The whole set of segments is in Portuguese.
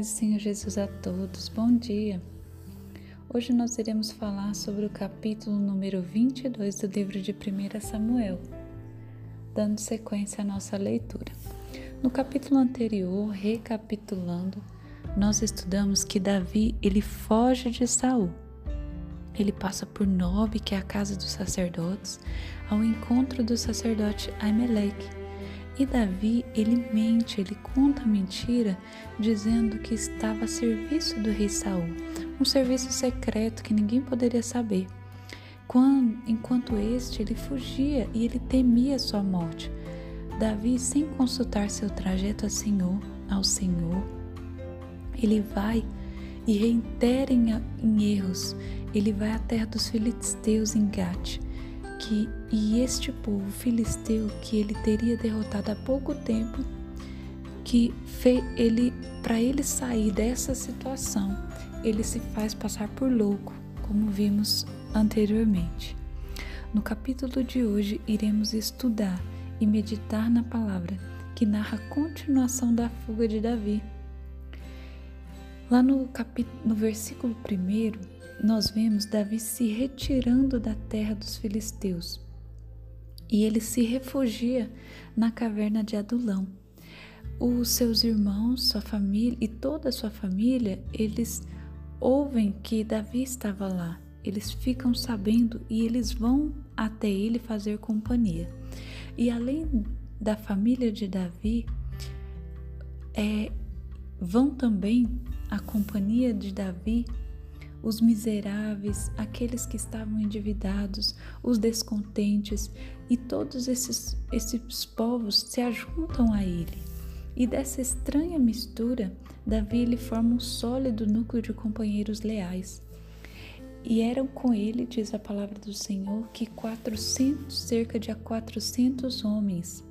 paz do Senhor Jesus a todos. Bom dia. Hoje nós iremos falar sobre o capítulo número 22 do livro de 1 Samuel, dando sequência à nossa leitura. No capítulo anterior, recapitulando, nós estudamos que Davi, ele foge de Saul. Ele passa por Nob, que é a casa dos sacerdotes, ao encontro do sacerdote Aimeleque e Davi, ele mente, ele conta mentira, dizendo que estava a serviço do rei Saul, um serviço secreto que ninguém poderia saber. Quando, enquanto este, ele fugia e ele temia sua morte. Davi, sem consultar seu trajeto ao Senhor, ao Senhor, ele vai e reitera em, em erros. Ele vai à terra dos filisteus em Gate que e este povo filisteu que ele teria derrotado há pouco tempo, que ele para ele sair dessa situação, ele se faz passar por louco, como vimos anteriormente. No capítulo de hoje iremos estudar e meditar na palavra que narra a continuação da fuga de Davi. Lá no, capítulo, no versículo 1, nós vemos Davi se retirando da terra dos filisteus e ele se refugia na caverna de Adulão. Os seus irmãos, sua família e toda a sua família, eles ouvem que Davi estava lá. Eles ficam sabendo e eles vão até ele fazer companhia. E além da família de Davi, é, vão também a companhia de Davi os miseráveis, aqueles que estavam endividados, os descontentes, e todos esses, esses povos se ajuntam a ele. E dessa estranha mistura, Davi lhe forma um sólido núcleo de companheiros leais. E eram com ele, diz a palavra do Senhor, que 400, cerca de 400 homens.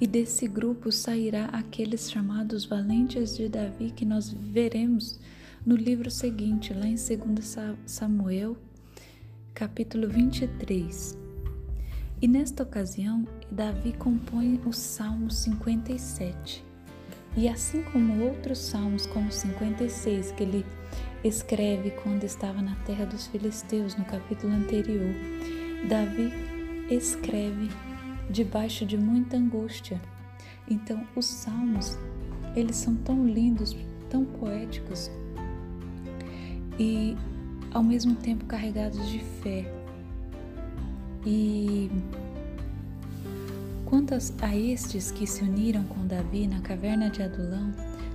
E desse grupo sairá aqueles chamados valentes de Davi que nós veremos no livro seguinte, lá em 2 Samuel, capítulo 23. E nesta ocasião, Davi compõe o Salmo 57. E assim como outros salmos, como o 56, que ele escreve quando estava na terra dos filisteus, no capítulo anterior, Davi escreve debaixo de muita angústia. Então, os salmos, eles são tão lindos, tão poéticos, e ao mesmo tempo carregados de fé. E quanto a estes que se uniram com Davi na caverna de Adulão,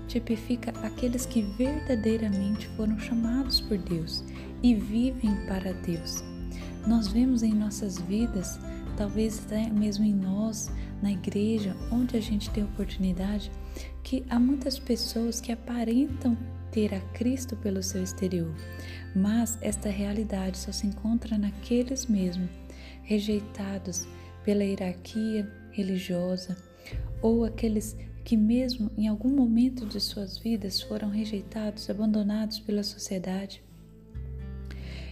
tipifica aqueles que verdadeiramente foram chamados por Deus e vivem para Deus. Nós vemos em nossas vidas, talvez até mesmo em nós, na igreja, onde a gente tem oportunidade, que há muitas pessoas que aparentam ter a Cristo pelo seu exterior, mas esta realidade só se encontra naqueles mesmos rejeitados pela hierarquia religiosa ou aqueles que mesmo em algum momento de suas vidas foram rejeitados, abandonados pela sociedade.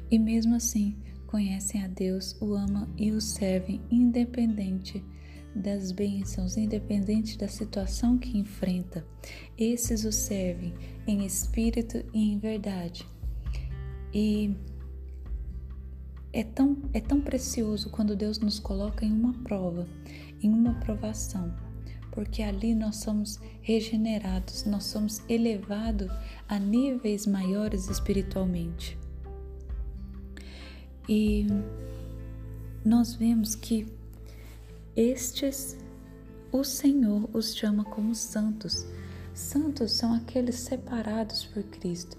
E mesmo assim, conhecem a Deus, o amam e o servem independente das bênçãos, independente da situação que enfrenta. Esses o servem em espírito e em verdade. E é tão, é tão precioso quando Deus nos coloca em uma prova, em uma provação, porque ali nós somos regenerados, nós somos elevados a níveis maiores espiritualmente. E nós vemos que estes o Senhor os chama como santos. Santos são aqueles separados por Cristo.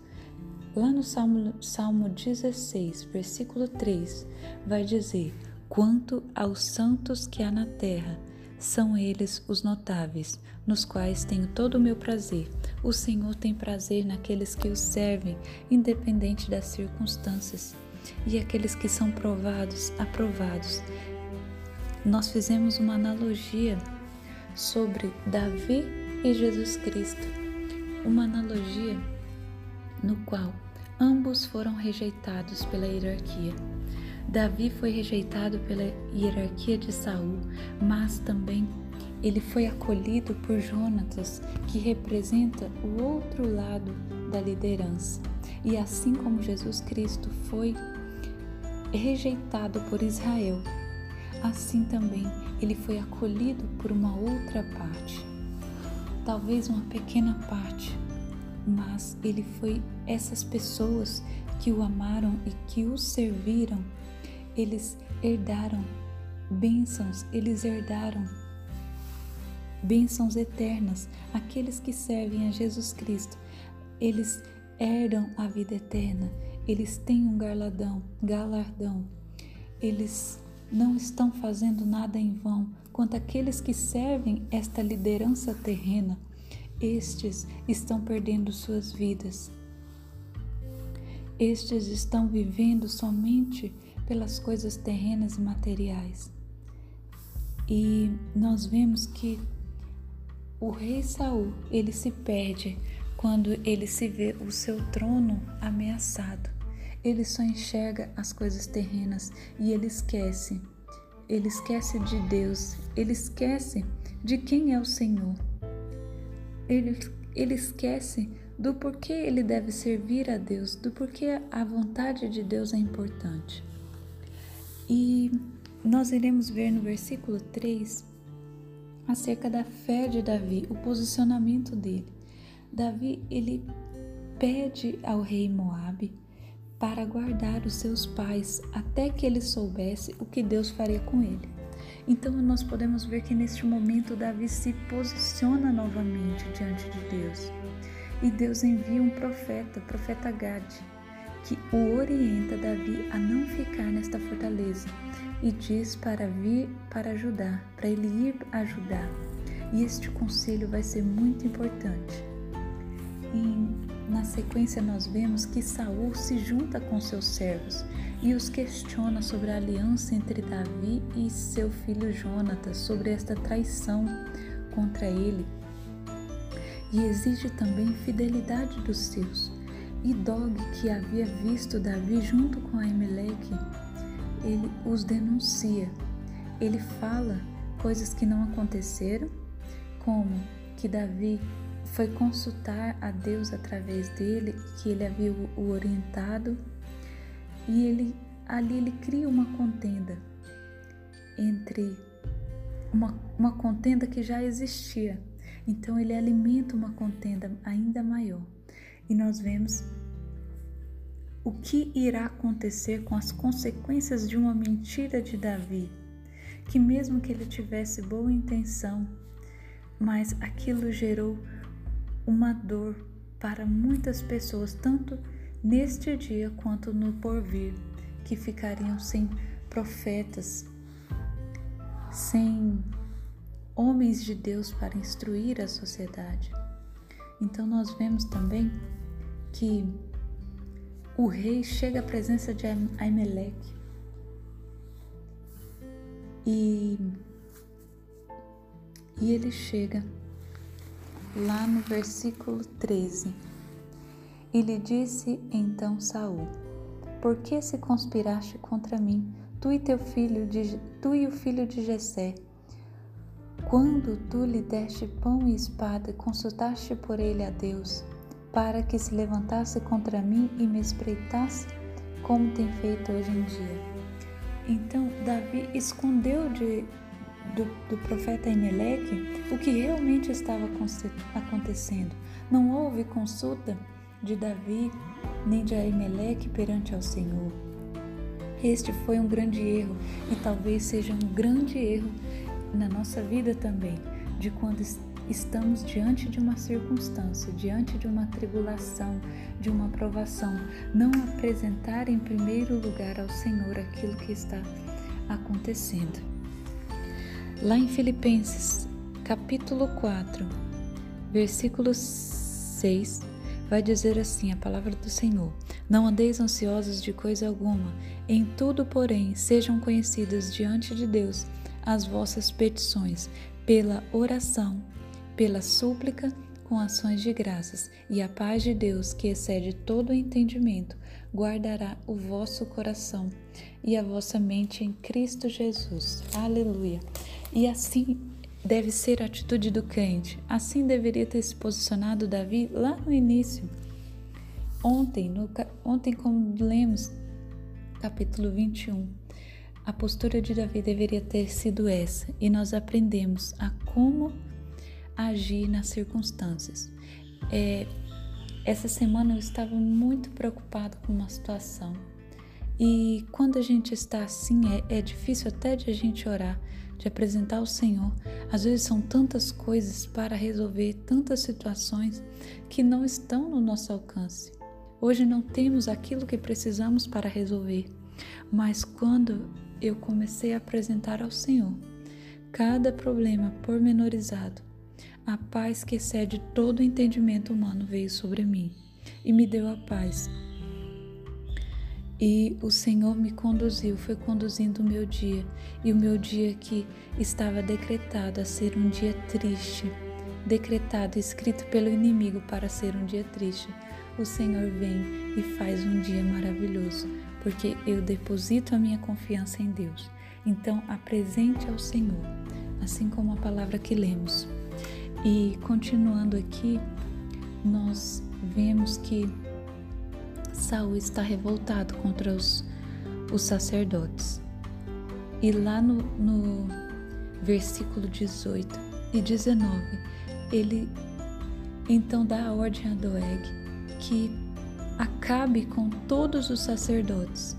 Lá no Salmo, Salmo 16, versículo 3, vai dizer: Quanto aos santos que há na terra, são eles os notáveis, nos quais tenho todo o meu prazer. O Senhor tem prazer naqueles que o servem, independente das circunstâncias, e aqueles que são provados, aprovados, nós fizemos uma analogia sobre Davi e Jesus Cristo, uma analogia no qual ambos foram rejeitados pela hierarquia. Davi foi rejeitado pela hierarquia de Saul, mas também ele foi acolhido por Jonatas, que representa o outro lado da liderança. E assim como Jesus Cristo foi rejeitado por Israel, assim também ele foi acolhido por uma outra parte. Talvez uma pequena parte, mas ele foi essas pessoas que o amaram e que o serviram, eles herdaram bênçãos, eles herdaram bênçãos eternas. Aqueles que servem a Jesus Cristo, eles herdam a vida eterna, eles têm um galardão, galardão. Eles não estão fazendo nada em vão. Quanto aqueles que servem esta liderança terrena, estes estão perdendo suas vidas. Estes estão vivendo somente pelas coisas terrenas e materiais. E nós vemos que o rei Saul, ele se perde quando ele se vê o seu trono ameaçado. Ele só enxerga as coisas terrenas e ele esquece. Ele esquece de Deus, ele esquece de quem é o Senhor. Ele, ele esquece do porquê ele deve servir a Deus, do porquê a vontade de Deus é importante. E nós iremos ver no versículo 3 acerca da fé de Davi, o posicionamento dele. Davi, ele pede ao rei Moabe para guardar os seus pais até que ele soubesse o que Deus faria com ele. Então nós podemos ver que neste momento Davi se posiciona novamente diante de Deus. E Deus envia um profeta, o profeta Gade, que o orienta Davi a não ficar nesta fortaleza e diz para vir para ajudar, para ele ir ajudar. E este conselho vai ser muito importante. E na sequência nós vemos que Saul se junta com seus servos e os questiona sobre a aliança entre Davi e seu filho Jonatas, sobre esta traição contra ele. E exige também fidelidade dos seus. E Dog, que havia visto Davi junto com Aimeleque, ele os denuncia. Ele fala coisas que não aconteceram, como que Davi foi consultar a Deus através dele, que ele havia o orientado, e ele ali ele cria uma contenda entre uma, uma contenda que já existia. Então ele alimenta uma contenda ainda maior. E nós vemos o que irá acontecer com as consequências de uma mentira de Davi, que mesmo que ele tivesse boa intenção, mas aquilo gerou uma dor para muitas pessoas, tanto neste dia quanto no porvir, que ficariam sem profetas, sem homens de Deus para instruir a sociedade. Então nós vemos também que o rei chega à presença de Aimeleque e, e ele chega lá no versículo 13. E lhe disse então Saul: Por que se conspiraste contra mim, tu e teu filho de, tu e o filho de Jessé? Quando tu lhe deste pão e espada, consultaste por ele a Deus para que se levantasse contra mim e me espreitasse, como tem feito hoje em dia. Então, Davi escondeu de, do, do profeta Emeleque o que realmente estava acontecendo. Não houve consulta de Davi nem de Aimeleque perante ao Senhor. Este foi um grande erro e talvez seja um grande erro na nossa vida também, de quando estamos diante de uma circunstância, diante de uma tribulação, de uma provação, não apresentar em primeiro lugar ao Senhor aquilo que está acontecendo. Lá em Filipenses, capítulo 4, versículo 6, vai dizer assim a palavra do Senhor: Não andeis ansiosos de coisa alguma, em tudo, porém, sejam conhecidas diante de Deus as vossas petições, pela oração pela súplica com ações de graças, e a paz de Deus, que excede todo o entendimento, guardará o vosso coração e a vossa mente em Cristo Jesus. Aleluia. E assim deve ser a atitude do crente. Assim deveria ter se posicionado Davi lá no início. Ontem, no, ontem como lemos capítulo 21, a postura de Davi deveria ter sido essa, e nós aprendemos a como agir nas circunstâncias. É, essa semana eu estava muito preocupada com uma situação. E quando a gente está assim, é, é difícil até de a gente orar, de apresentar ao Senhor. Às vezes são tantas coisas para resolver, tantas situações que não estão no nosso alcance. Hoje não temos aquilo que precisamos para resolver, mas quando eu comecei a apresentar ao Senhor cada problema pormenorizado. A paz que excede todo entendimento humano veio sobre mim e me deu a paz. E o Senhor me conduziu, foi conduzindo o meu dia, e o meu dia que estava decretado a ser um dia triste, decretado, escrito pelo inimigo para ser um dia triste, o Senhor vem e faz um dia maravilhoso, porque eu deposito a minha confiança em Deus. Então, apresente ao Senhor, assim como a palavra que lemos. E continuando aqui, nós vemos que Saul está revoltado contra os, os sacerdotes. E lá no, no versículo 18 e 19, ele então dá a ordem a Doeg que acabe com todos os sacerdotes.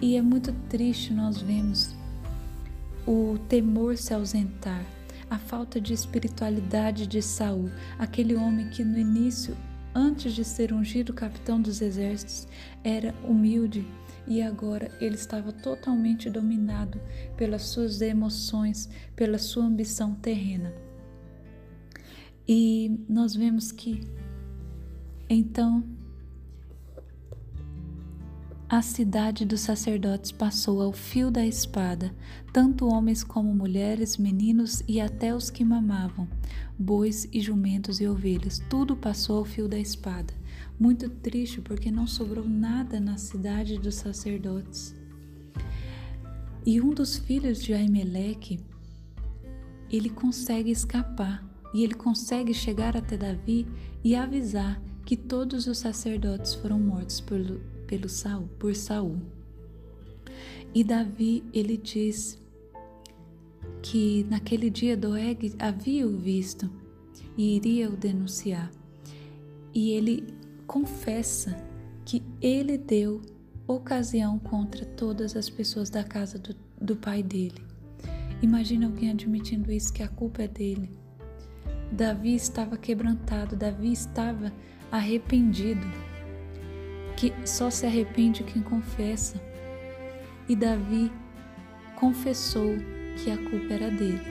E é muito triste nós vemos o temor se ausentar, a falta de espiritualidade de Saul, aquele homem que no início, antes de ser ungido capitão dos exércitos, era humilde e agora ele estava totalmente dominado pelas suas emoções, pela sua ambição terrena. E nós vemos que então a cidade dos sacerdotes passou ao fio da espada, tanto homens como mulheres, meninos e até os que mamavam, bois e jumentos e ovelhas, tudo passou ao fio da espada. Muito triste porque não sobrou nada na cidade dos sacerdotes. E um dos filhos de Aimeleque, ele consegue escapar e ele consegue chegar até Davi e avisar que todos os sacerdotes foram mortos pelo, pelo Saul, por Saul. E Davi, ele diz que naquele dia Doeg havia o visto e iria o denunciar. E ele confessa que ele deu ocasião contra todas as pessoas da casa do, do pai dele. Imagina alguém admitindo isso, que a culpa é dele. Davi estava quebrantado, Davi estava arrependido que só se arrepende quem confessa. E Davi confessou que a culpa era dele.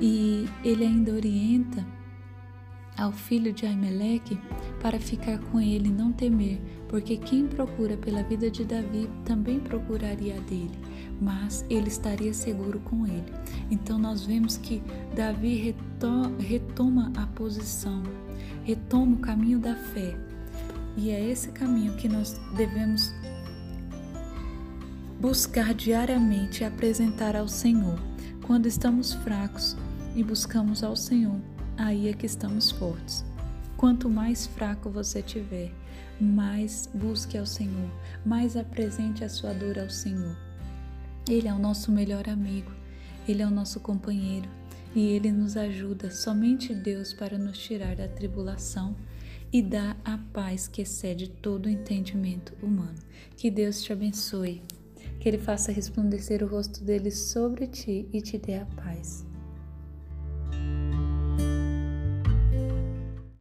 E ele ainda orienta ao filho de Aimeleque para ficar com ele e não temer, porque quem procura pela vida de Davi também procuraria a dele, mas ele estaria seguro com ele. Então nós vemos que Davi retoma a posição, retoma o caminho da fé, e é esse caminho que nós devemos buscar diariamente e apresentar ao Senhor. Quando estamos fracos e buscamos ao Senhor, aí é que estamos fortes. Quanto mais fraco você tiver, mais busque ao Senhor, mais apresente a sua dor ao Senhor. Ele é o nosso melhor amigo, ele é o nosso companheiro e ele nos ajuda, somente Deus, para nos tirar da tribulação e dá a paz que excede todo o entendimento humano. Que Deus te abençoe, que Ele faça resplandecer o rosto dele sobre ti e te dê a paz.